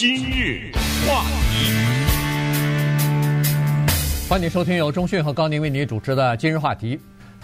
今日话题，欢迎收听由中讯和高宁为你主持的《今日话题》。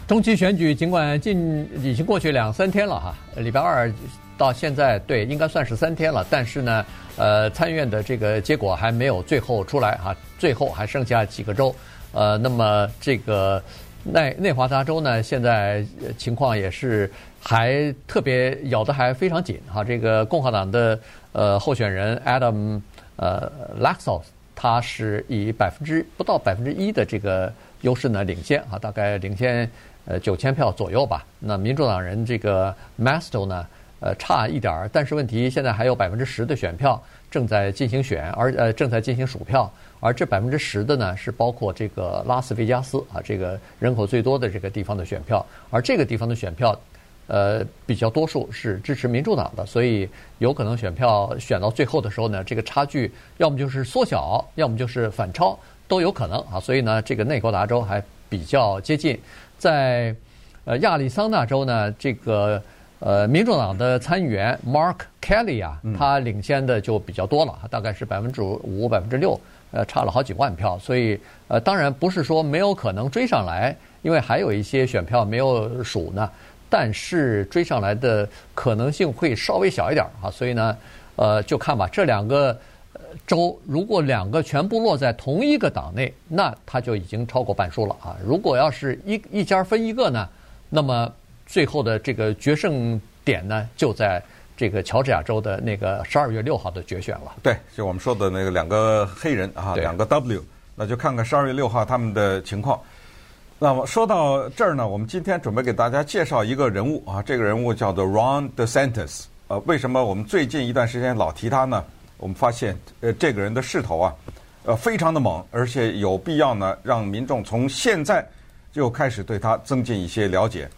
中期选举尽管近已经过去两三天了哈，礼拜二到现在对应该算是三天了，但是呢，呃，参议院的这个结果还没有最后出来哈，最后还剩下几个州，呃，那么这个内内华达州呢，现在情况也是还特别咬得还非常紧哈，这个共和党的呃候选人 Adam 呃 Laxalt 他是以百分之不到百分之一的这个优势呢领先啊，大概领先。呃，九千票左右吧。那民主党人这个 Mastel 呢，呃，差一点儿，但是问题现在还有百分之十的选票正在进行选，而呃正在进行数票。而这百分之十的呢，是包括这个拉斯维加斯啊，这个人口最多的这个地方的选票。而这个地方的选票，呃，比较多数是支持民主党的，所以有可能选票选到最后的时候呢，这个差距要么就是缩小，要么就是反超，都有可能啊。所以呢，这个内华达州还比较接近。在呃亚利桑那州呢，这个呃民主党的参议员 Mark Kelly 啊，他领先的就比较多了，大概是百分之五、百分之六，呃，差了好几万票。所以呃，当然不是说没有可能追上来，因为还有一些选票没有数呢。但是追上来的可能性会稍微小一点啊。所以呢，呃，就看吧，这两个。州如果两个全部落在同一个党内，那他就已经超过半数了啊！如果要是一一家分一个呢，那么最后的这个决胜点呢，就在这个乔治亚州的那个十二月六号的决选了。对，就我们说的那个两个黑人啊，两个 W，那就看看十二月六号他们的情况。那么说到这儿呢，我们今天准备给大家介绍一个人物啊，这个人物叫做 Ron DeSantis。呃，为什么我们最近一段时间老提他呢？我们发现，呃，这个人的势头啊，呃，非常的猛，而且有必要呢，让民众从现在就开始对他增进一些了解。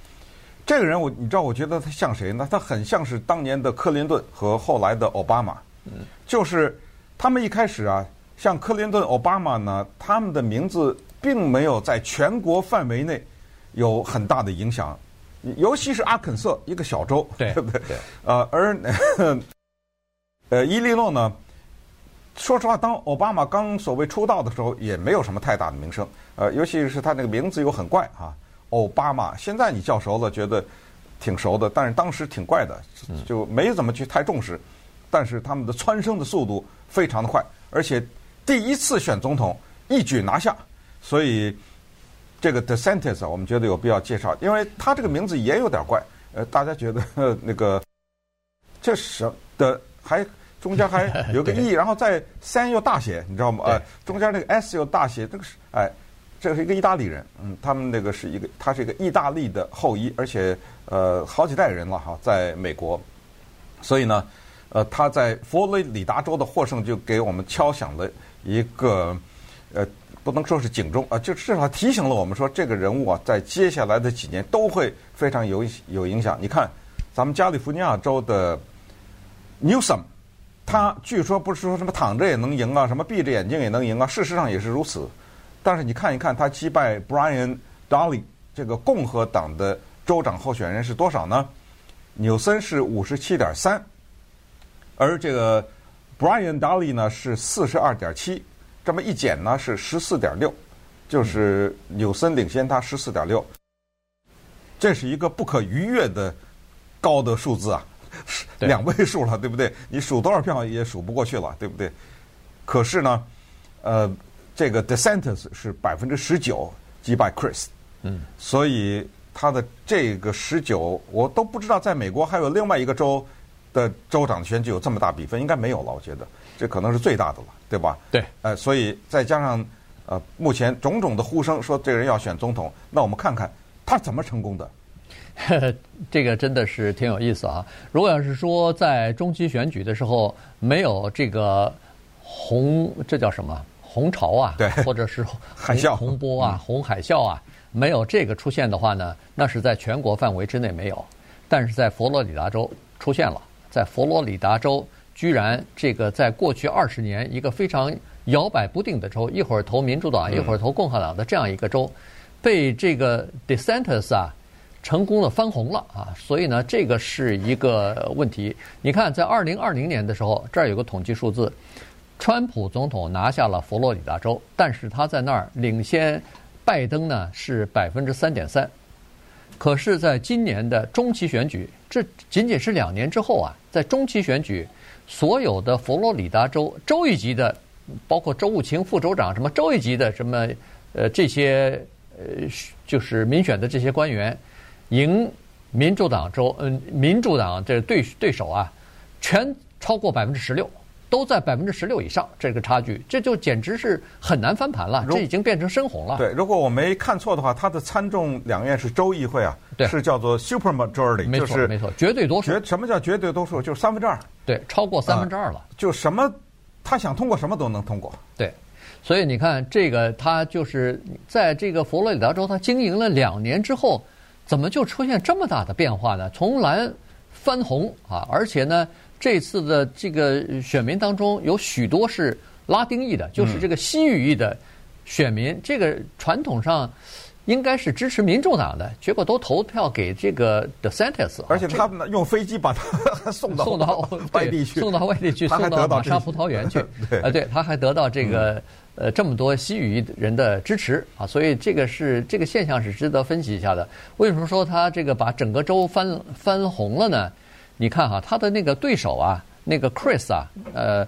这个人，我你知道，我觉得他像谁呢？他很像是当年的克林顿和后来的奥巴马。嗯，就是他们一开始啊，像克林顿、奥巴马呢，他们的名字并没有在全国范围内有很大的影响，尤其是阿肯色一个小州，对，对不对？对。呃，而。呃，伊利诺呢？说实话，当奥巴马刚所谓出道的时候，也没有什么太大的名声。呃，尤其是他那个名字又很怪啊，奥巴马。现在你叫熟了，觉得挺熟的，但是当时挺怪的，就没怎么去太重视。但是他们的蹿升的速度非常的快，而且第一次选总统一举拿下。所以这个 DeSantis 啊，我们觉得有必要介绍，因为他这个名字也有点怪。呃，大家觉得 那个这是的。还中间还有个 E，然后再三又大写，你知道吗？呃，中间那个 S 又大写，这个是哎，这个是一个意大利人，嗯，他们那个是一个，他是一个意大利的后裔，而且呃好几代人了哈，在美国，所以呢，呃，他在佛罗里达州的获胜就给我们敲响了一个呃，不能说是警钟啊，就至少提醒了我们说，这个人物啊，在接下来的几年都会非常有有影响。你看，咱们加利福尼亚州的。Newsom，他据说不是说什么躺着也能赢啊，什么闭着眼睛也能赢啊，事实上也是如此。但是你看一看他击败 Brian Dahle 这个共和党的州长候选人是多少呢？纽森是五十七点三，而这个 Brian Dahle 呢是四十二点七，这么一减呢是十四点六，就是纽森领先他十四点六，这是一个不可逾越的高的数字啊。两位数了，对不对？你数多少票也数不过去了，对不对？可是呢，呃，这个 DeSantis 是百分之十九击败 Chris，嗯，所以他的这个十九，我都不知道在美国还有另外一个州的州长的选举有这么大比分，应该没有了，我觉得这可能是最大的了，对吧？对，呃，所以再加上呃，目前种种的呼声说这个人要选总统，那我们看看他怎么成功的。呵呵，这个真的是挺有意思啊！如果要是说在中期选举的时候没有这个红，这叫什么红潮啊？对，或者是 海啸、洪波啊、红海啸啊，没有这个出现的话呢，那是在全国范围之内没有。但是在佛罗里达州出现了，在佛罗里达州居然这个在过去二十年一个非常摇摆不定的州，一会儿投民主党，一会儿投共和党的这样一个州，被这个 DeSantis 啊。成功的翻红了啊，所以呢，这个是一个问题。你看，在二零二零年的时候，这儿有个统计数字，川普总统拿下了佛罗里达州，但是他在那儿领先拜登呢是百分之三点三。可是，在今年的中期选举，这仅仅是两年之后啊，在中期选举，所有的佛罗里达州州一级的，包括州务卿、副州长什么州一级的什么呃这些呃就是民选的这些官员。赢民主党州，嗯，民主党这对对手啊，全超过百分之十六，都在百分之十六以上，这个差距，这就简直是很难翻盘了，这已经变成深红了。对，如果我没看错的话，他的参众两院是州议会啊，对，是叫做 super majority，没错，没错，绝对多数。绝什么叫绝对多数？就是三分之二。对，超过三分之二了。就什么，他想通过什么都能通过。对，所以你看，这个他就是在这个佛罗里达州，他经营了两年之后。怎么就出现这么大的变化呢？从蓝翻红啊，而且呢，这次的这个选民当中有许多是拉丁裔的，就是这个西语裔的选民。嗯、这个传统上应该是支持民主党的，结果都投票给这个 DeSantis。而且他们用飞机把他 送到送到 外地去，送到外地去，送到玛莎葡萄园去。对，啊，对，他还得到这个。嗯呃，这么多西语人的支持啊，所以这个是这个现象是值得分析一下的。为什么说他这个把整个州翻翻红了呢？你看哈，他的那个对手啊，那个 Chris 啊，呃，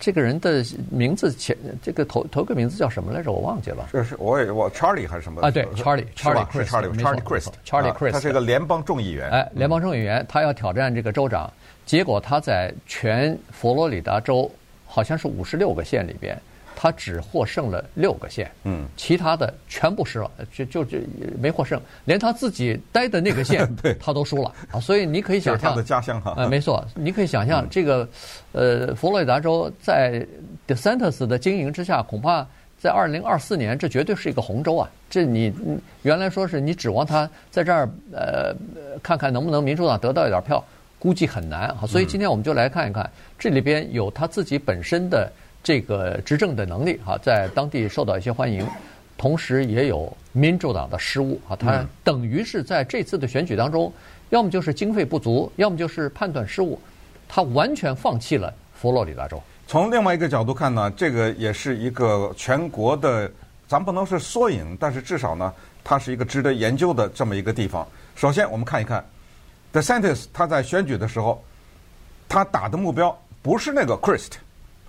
这个人的名字前这个头头个名字叫什么来着？我忘记了。这是我也我 Charlie 还是什么？啊，对，Charlie，Charlie Chris，Charlie Chris，Charlie Chris，他是一个联邦众议员。哎，联邦众议员，他要挑战这个州长，结果他在全佛罗里达州好像是五十六个县里边。他只获胜了六个县，嗯，其他的全部失了，就就就没获胜，连他自己待的那个县，对，他都输了啊。所以你可以想象，他的家乡哈，啊，没错，你可以想象这个，呃，佛罗里达州在 DeSantis 的经营之下，恐怕在二零二四年，这绝对是一个红州啊。这你原来说是你指望他在这儿，呃，看看能不能民主党得到一点票，估计很难啊。所以今天我们就来看一看，这里边有他自己本身的。这个执政的能力哈，在当地受到一些欢迎，同时也有民主党的失误啊，他等于是在这次的选举当中，要么就是经费不足，要么就是判断失误，他完全放弃了佛罗里达州。从另外一个角度看呢，这个也是一个全国的，咱不能是缩影，但是至少呢，它是一个值得研究的这么一个地方。首先，我们看一看，The Santis 他在选举的时候，他打的目标不是那个 Crist。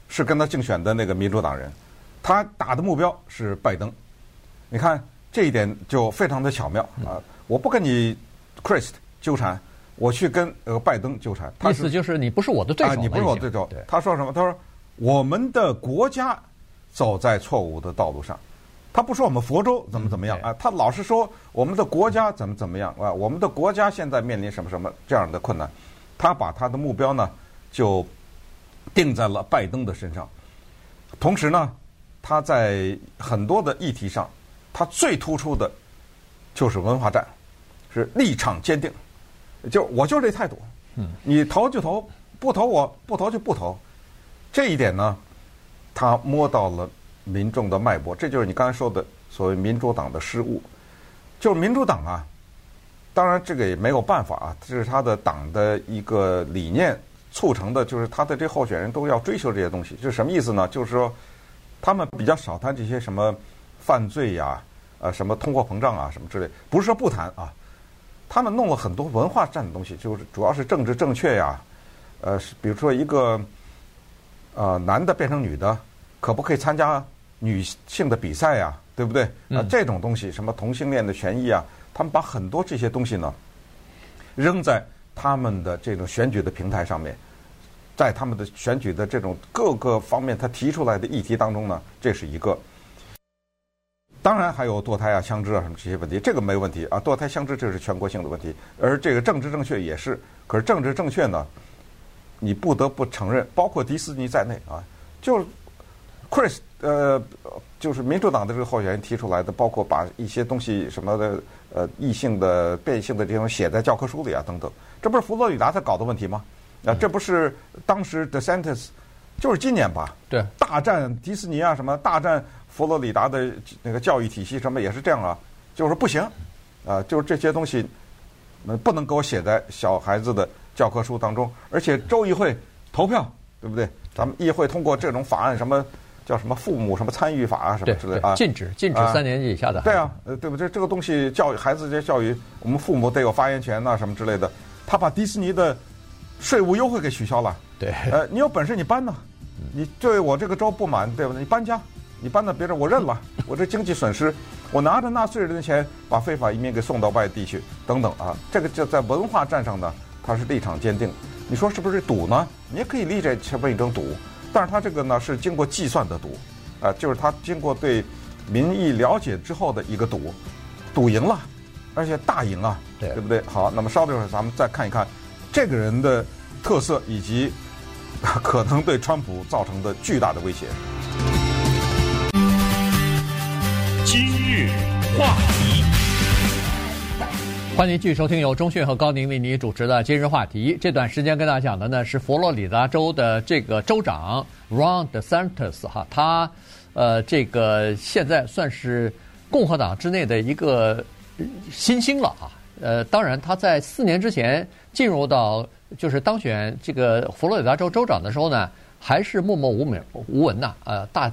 是跟他竞选的那个民主党人，他打的目标是拜登。你看这一点就非常的巧妙啊！我不跟你 Chris 纠缠，我去跟呃拜登纠缠。意思就是你不是我的对手。你不是我的对手。他说什么？他说我们的国家走在错误的道路上。他不说我们佛州怎么怎么样啊，他老是说我们的国家怎么怎么样啊，我们的国家现在面临什么什么这样的困难。他把他的目标呢就。定在了拜登的身上，同时呢，他在很多的议题上，他最突出的，就是文化战，是立场坚定，就我就这态度，嗯，你投就投，不投我不投就不投，这一点呢，他摸到了民众的脉搏，这就是你刚才说的所谓民主党的失误，就是民主党啊，当然这个也没有办法啊，这是他的党的一个理念。促成的就是他的这候选人都要追求这些东西，就是什么意思呢？就是说，他们比较少谈这些什么犯罪呀、呃，什么通货膨胀啊，什么之类。不是说不谈啊，他们弄了很多文化战的东西，就是主要是政治正确呀，呃，比如说一个呃男的变成女的，可不可以参加女性的比赛呀？对不对？啊，这种东西，什么同性恋的权益啊，他们把很多这些东西呢扔在。他们的这种选举的平台上面，在他们的选举的这种各个方面，他提出来的议题当中呢，这是一个。当然还有堕胎啊、枪支啊什么这些问题，这个没问题啊。堕胎、枪支这是全国性的问题，而这个政治正确也是。可是政治正确呢，你不得不承认，包括迪士尼在内啊，就 Chris 呃，就是民主党的这个候选人提出来的，包括把一些东西什么的呃异性的变性的这种写在教科书里啊等等。这不是佛罗里达他搞的问题吗？啊，这不是当时 DeSantis 就是今年吧？对，大战迪士尼啊，什么大战佛罗里达的那个教育体系，什么也是这样啊。就是说不行，啊，就是这些东西，那不能给我写在小孩子的教科书当中。而且州议会投票，对不对？咱们议会通过这种法案，什么叫什么父母什么参与法啊，什么之类啊，禁止禁止三年级以下的。对啊，呃，对不对？这个东西教育孩子这些教育，我们父母得有发言权呐，什么之类的。他把迪士尼的税务优惠给取消了。对，呃，你有本事你搬呐，你对我这个州不满，对不对？你搬家。你搬到别人，我认了，我这经济损失，我拿着纳税人的钱把非法移民给送到外地去，等等啊，这个就在文化战上呢，他是立场坚定。你说是不是赌呢？你也可以立这前面一种赌，但是他这个呢是经过计算的赌，啊，就是他经过对民意了解之后的一个赌，赌赢了，而且大赢啊，对，对不对？好，那么稍等一会儿，咱们再看一看这个人的特色以及 可能对川普造成的巨大的威胁。今日话题，欢迎继续收听由中讯和高宁为您主持的今日话题。这段时间跟大家讲的呢是佛罗里达州的这个州长 Ron DeSantis 哈，他呃这个现在算是共和党之内的一个新兴了啊。呃，当然他在四年之前进入到就是当选这个佛罗里达州州长的时候呢，还是默默无闻无闻呐，呃大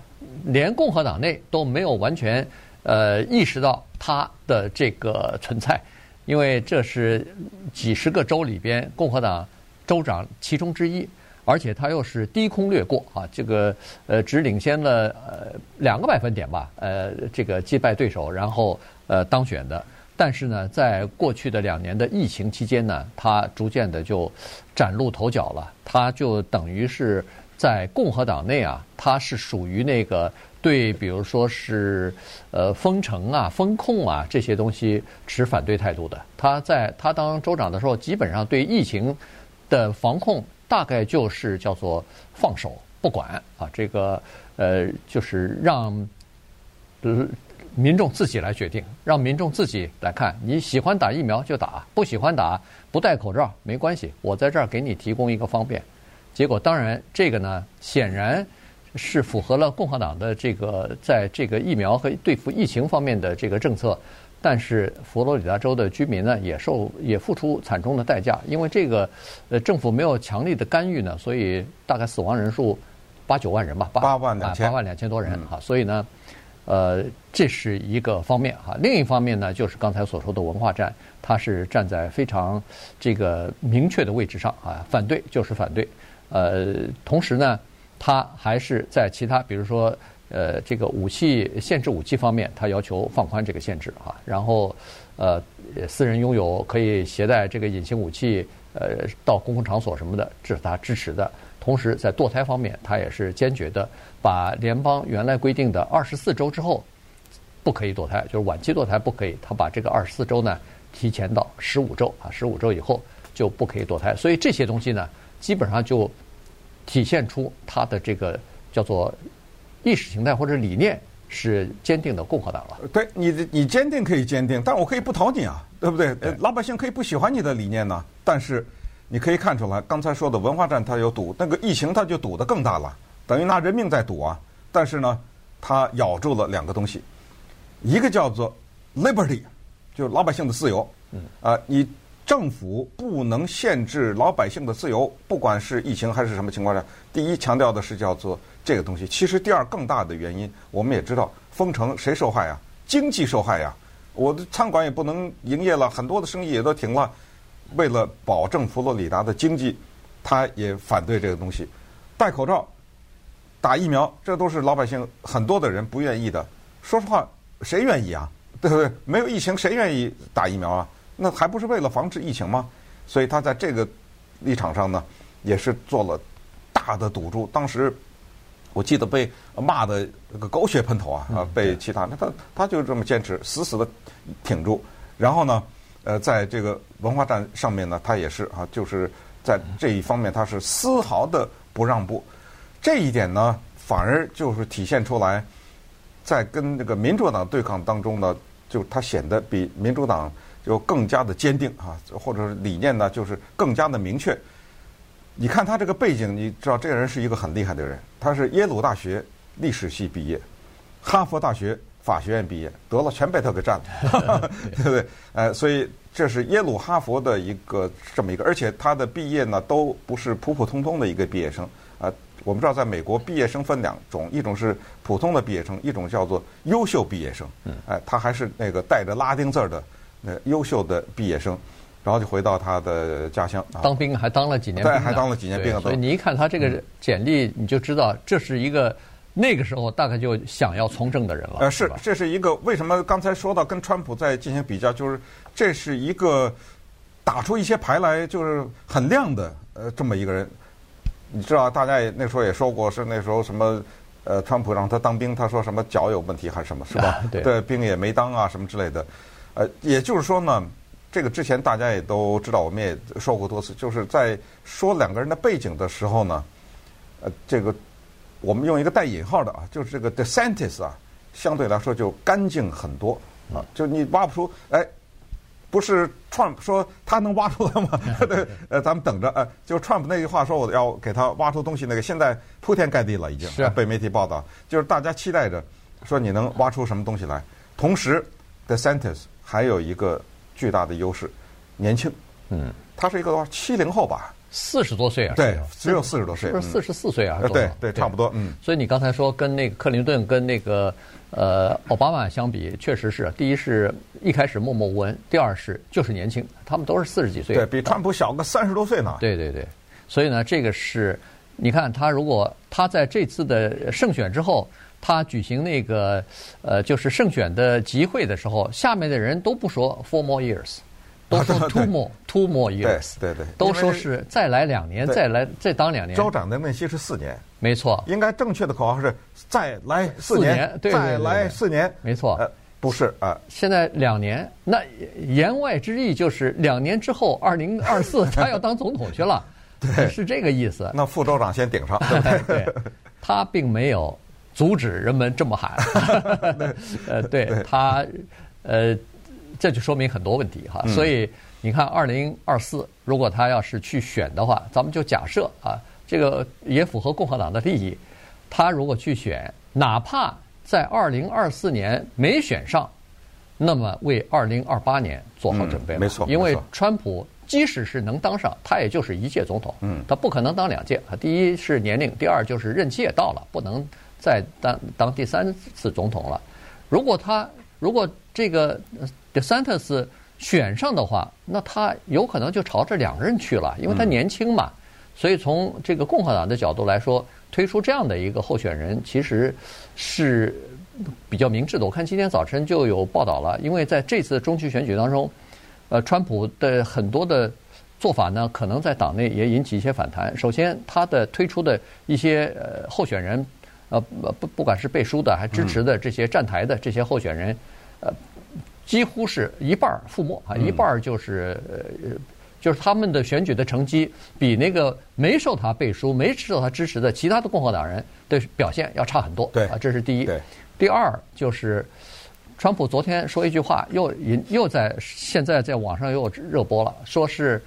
连共和党内都没有完全。呃，意识到他的这个存在，因为这是几十个州里边共和党州长其中之一，而且他又是低空掠过啊，这个呃只领先了呃两个百分点吧，呃这个击败对手，然后呃当选的。但是呢，在过去的两年的疫情期间呢，他逐渐的就崭露头角了，他就等于是在共和党内啊，他是属于那个。对，比如说是呃封城啊、封控啊这些东西持反对态度的。他在他当州长的时候，基本上对疫情的防控大概就是叫做放手不管啊，这个呃就是让民众自己来决定，让民众自己来看，你喜欢打疫苗就打，不喜欢打不戴口罩没关系，我在这儿给你提供一个方便。结果当然这个呢，显然。是符合了共和党的这个在这个疫苗和对付疫情方面的这个政策，但是佛罗里达州的居民呢也受也付出惨重的代价，因为这个呃政府没有强力的干预呢，所以大概死亡人数八九万人吧，八万两千，八万两千多人啊，所以呢，呃这是一个方面哈，另一方面呢就是刚才所说的文化战，它是站在非常这个明确的位置上啊，反对就是反对，呃同时呢。他还是在其他，比如说，呃，这个武器限制武器方面，他要求放宽这个限制哈。然后，呃，私人拥有可以携带这个隐形武器，呃，到公共场所什么的，这是他支持的。同时，在堕胎方面，他也是坚决的，把联邦原来规定的二十四周之后不可以堕胎，就是晚期堕胎不可以，他把这个二十四周呢提前到十五周啊，十五周以后就不可以堕胎。所以这些东西呢，基本上就。体现出他的这个叫做意识形态或者理念是坚定的共和党了。对，你你坚定可以坚定，但我可以不投你啊，对不对？对老百姓可以不喜欢你的理念呢。但是你可以看出来，刚才说的文化战它有赌，那个疫情它就赌得更大了，等于拿人命在赌啊。但是呢，它咬住了两个东西，一个叫做 liberty，就是老百姓的自由。嗯啊，你。政府不能限制老百姓的自由，不管是疫情还是什么情况下。第一，强调的是叫做这个东西。其实第二，更大的原因，我们也知道，封城谁受害啊？经济受害呀！我的餐馆也不能营业了，很多的生意也都停了。为了保证佛罗里达的经济，他也反对这个东西。戴口罩、打疫苗，这都是老百姓很多的人不愿意的。说实话，谁愿意啊？对不对？没有疫情，谁愿意打疫苗啊？那还不是为了防止疫情吗？所以他在这个立场上呢，也是做了大的赌注。当时我记得被骂的那个狗血喷头啊啊！被其他那他他就这么坚持，死死的挺住。然后呢，呃，在这个文化战上面呢，他也是啊，就是在这一方面他是丝毫的不让步。这一点呢，反而就是体现出来，在跟这个民主党对抗当中呢，就他显得比民主党。就更加的坚定啊，或者是理念呢，就是更加的明确。你看他这个背景，你知道这个人是一个很厉害的人，他是耶鲁大学历史系毕业，哈佛大学法学院毕业，得了全被他给占了，对 不对？呃，所以这是耶鲁、哈佛的一个这么一个，而且他的毕业呢都不是普普通通的一个毕业生啊。我们知道，在美国毕业生分两种，一种是普通的毕业生，一种叫做优秀毕业生。嗯，哎，他还是那个带着拉丁字儿的那优秀的毕业生，然后就回到他的家乡。当兵还当了几年兵，对，还当了几年兵。所以你一看他这个简历，你就知道这是一个。那个时候大概就想要从政的人了。呃，是，这是一个为什么刚才说到跟川普在进行比较，就是这是一个打出一些牌来就是很亮的呃这么一个人。你知道，大家也那时候也说过，是那时候什么呃，川普让他当兵，他说什么脚有问题还是什么，是吧？啊、对，对，兵也没当啊，什么之类的。呃，也就是说呢，这个之前大家也都知道，我们也说过多次，就是在说两个人的背景的时候呢，呃，这个。我们用一个带引号的啊，就是这个 DeSantis 啊，相对来说就干净很多啊，就你挖不出，哎，不是 Trump 说他能挖出来吗？对，呃，咱们等着啊，就 Trump 那句话说我要给他挖出东西，那个现在铺天盖地了，已经是被媒体报道，就是大家期待着说你能挖出什么东西来。同时，DeSantis 还有一个巨大的优势，年轻，嗯，他是一个七零后吧。四十多岁啊，对，只有四十多岁，不是四十四岁啊？对对，差不多。嗯，所以你刚才说跟那个克林顿跟那个呃奥巴马相比，确实是第一是一开始默默无闻，第二是就是年轻，他们都是四十几岁，对，比川普小个三十多岁呢。对对对，所以呢，这个是你看他如果他在这次的胜选之后，他举行那个呃就是胜选的集会的时候，下面的人都不说 four more years。都说 two more two more years，对对，都说是再来两年，再来再当两年。州长的任期是四年，没错。应该正确的口号是再来四年，再来四年，没错。呃，不是啊，现在两年，那言外之意就是两年之后，二零二四他要当总统去了，对，是这个意思。那副州长先顶上，对，他并没有阻止人们这么喊，呃，对他，呃。这就说明很多问题哈，所以你看，二零二四如果他要是去选的话，咱们就假设啊，这个也符合共和党的利益。他如果去选，哪怕在二零二四年没选上，那么为二零二八年做好准备了。没错，因为川普即使是能当上，他也就是一届总统，嗯他不可能当两届。第一是年龄，第二就是任期也到了，不能再当当第三次总统了。如果他如果这个 DeSantis 选上的话，那他有可能就朝着两任去了，因为他年轻嘛。所以从这个共和党的角度来说，推出这样的一个候选人，其实是比较明智的。我看今天早晨就有报道了，因为在这次中期选举当中，呃，川普的很多的做法呢，可能在党内也引起一些反弹。首先，他的推出的一些呃候选人，呃不不管是背书的还支持的这些站台的这些候选人，呃。几乎是一半覆没啊，一半就是呃，就是他们的选举的成绩比那个没受他背书、没受他支持的其他的共和党人的表现要差很多。对啊，这是第一。对。第二就是，川普昨天说一句话，又引又在现在在网上又热播了，说是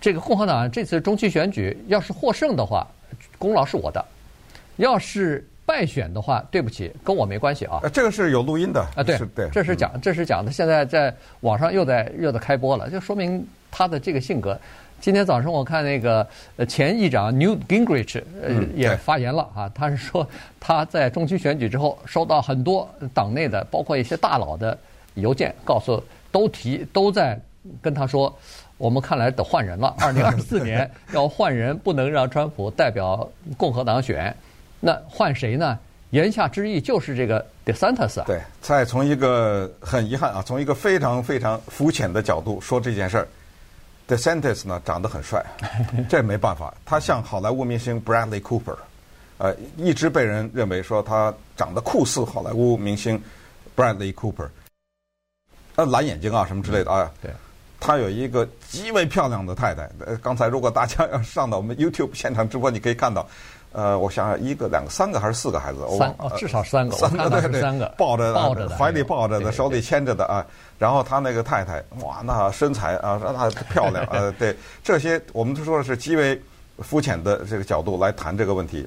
这个共和党这次中期选举要是获胜的话，功劳是我的；要是败选的话，对不起，跟我没关系啊。这个是有录音的啊，对，对，这是讲，这是讲的。现在在网上又在热的开播了，就说明他的这个性格。今天早上我看那个前议长 Newt Gingrich 呃也发言了啊，他是说他在中期选举之后收到很多党内的，包括一些大佬的邮件，告诉都提都在跟他说，我们看来得换人了，二零二四年 要换人，不能让川普代表共和党选。那换谁呢？言下之意就是这个 DeSantis 啊。对，再从一个很遗憾啊，从一个非常非常肤浅的角度说这件事儿，DeSantis 呢长得很帅，这没办法，他像好莱坞明星 Bradley Cooper，呃，一直被人认为说他长得酷似好莱坞明星 Bradley Cooper，呃，蓝眼睛啊什么之类的啊。对。他有一个极为漂亮的太太，呃，刚才如果大家要上到我们 YouTube 现场直播，你可以看到。呃，我想想，一个、两个、三个还是四个孩子？三哦，至少三个。三个对对，三个抱着抱着的，怀里抱着的，手里牵着的啊。然后他那个太太，哇，那身材啊，那漂亮呃，对，这些我们都说的是极为肤浅的这个角度来谈这个问题。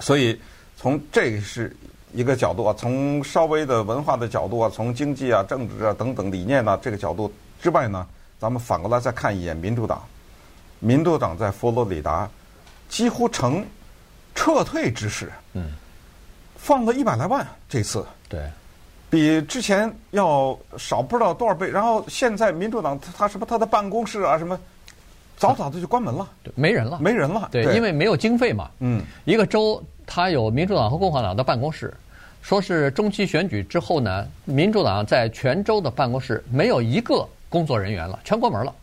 所以从这个是一个角度啊，从稍微的文化的角度啊，从经济啊、政治啊等等理念啊这个角度之外呢，咱们反过来再看一眼民主党。民主党在佛罗里达几乎成撤退之势，嗯，放了一百来万这次，对，比之前要少不知道多少倍。然后现在民主党他什么他的办公室啊什么，早早的就关门了，没人了，没人了，对，因为没有经费嘛，嗯，一个州它有民主党和共和党的办公室，说是中期选举之后呢，民主党在全州的办公室没有一个工作人员了，全关门了。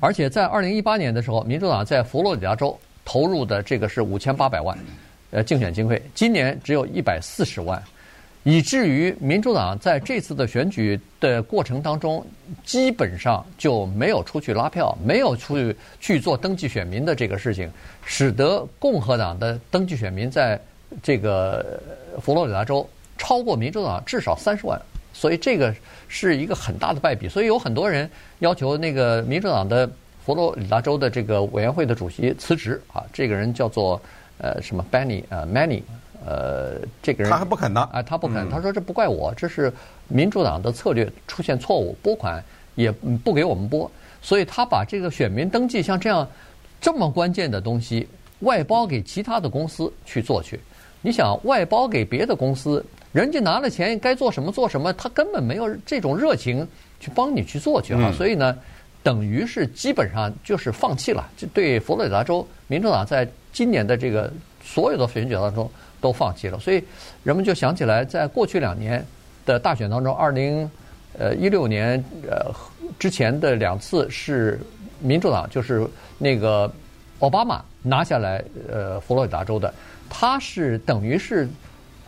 而且在二零一八年的时候，民主党在佛罗里达州投入的这个是五千八百万，呃，竞选经费，今年只有一百四十万，以至于民主党在这次的选举的过程当中，基本上就没有出去拉票，没有出去去做登记选民的这个事情，使得共和党的登记选民在这个佛罗里达州超过民主党至少三十万。所以这个是一个很大的败笔，所以有很多人要求那个民主党的佛罗里达州的这个委员会的主席辞职啊。这个人叫做呃什么 Benny 呃 Manny 呃这个人他还不肯呢啊，他不肯，他说这不怪我，这是民主党的策略出现错误，拨款也不给我们拨，所以他把这个选民登记像这样这么关键的东西外包给其他的公司去做去。你想外包给别的公司？人家拿了钱，该做什么做什么，他根本没有这种热情去帮你去做去啊，所以呢，等于是基本上就是放弃了。就对佛罗里达州民主党在今年的这个所有的选举当中都放弃了，所以人们就想起来，在过去两年的大选当中，二零呃一六年呃之前的两次是民主党就是那个奥巴马拿下来呃佛罗里达州的，他是等于是。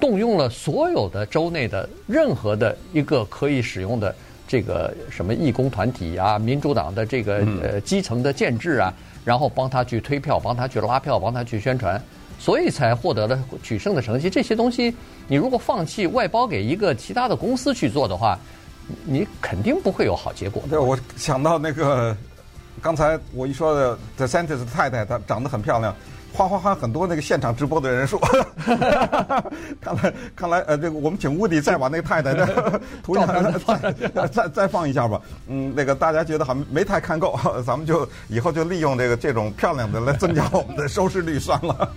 动用了所有的州内的任何的一个可以使用的这个什么义工团体啊，民主党的这个呃基层的建制啊，然后帮他去推票，帮他去拉票，帮他去宣传，所以才获得了取胜的成绩。这些东西你如果放弃外包给一个其他的公司去做的话，你肯定不会有好结果。对，我想到那个刚才我一说的 The s e n t e s 太太，她长得很漂亮。花花花很多那个现场直播的人数，看来看来呃，这个我们请乌迪再把那个太太的 图像再再再放一下吧。嗯，那个大家觉得还没太看够，咱们就以后就利用这个这种漂亮的来增加我们的收视率算了。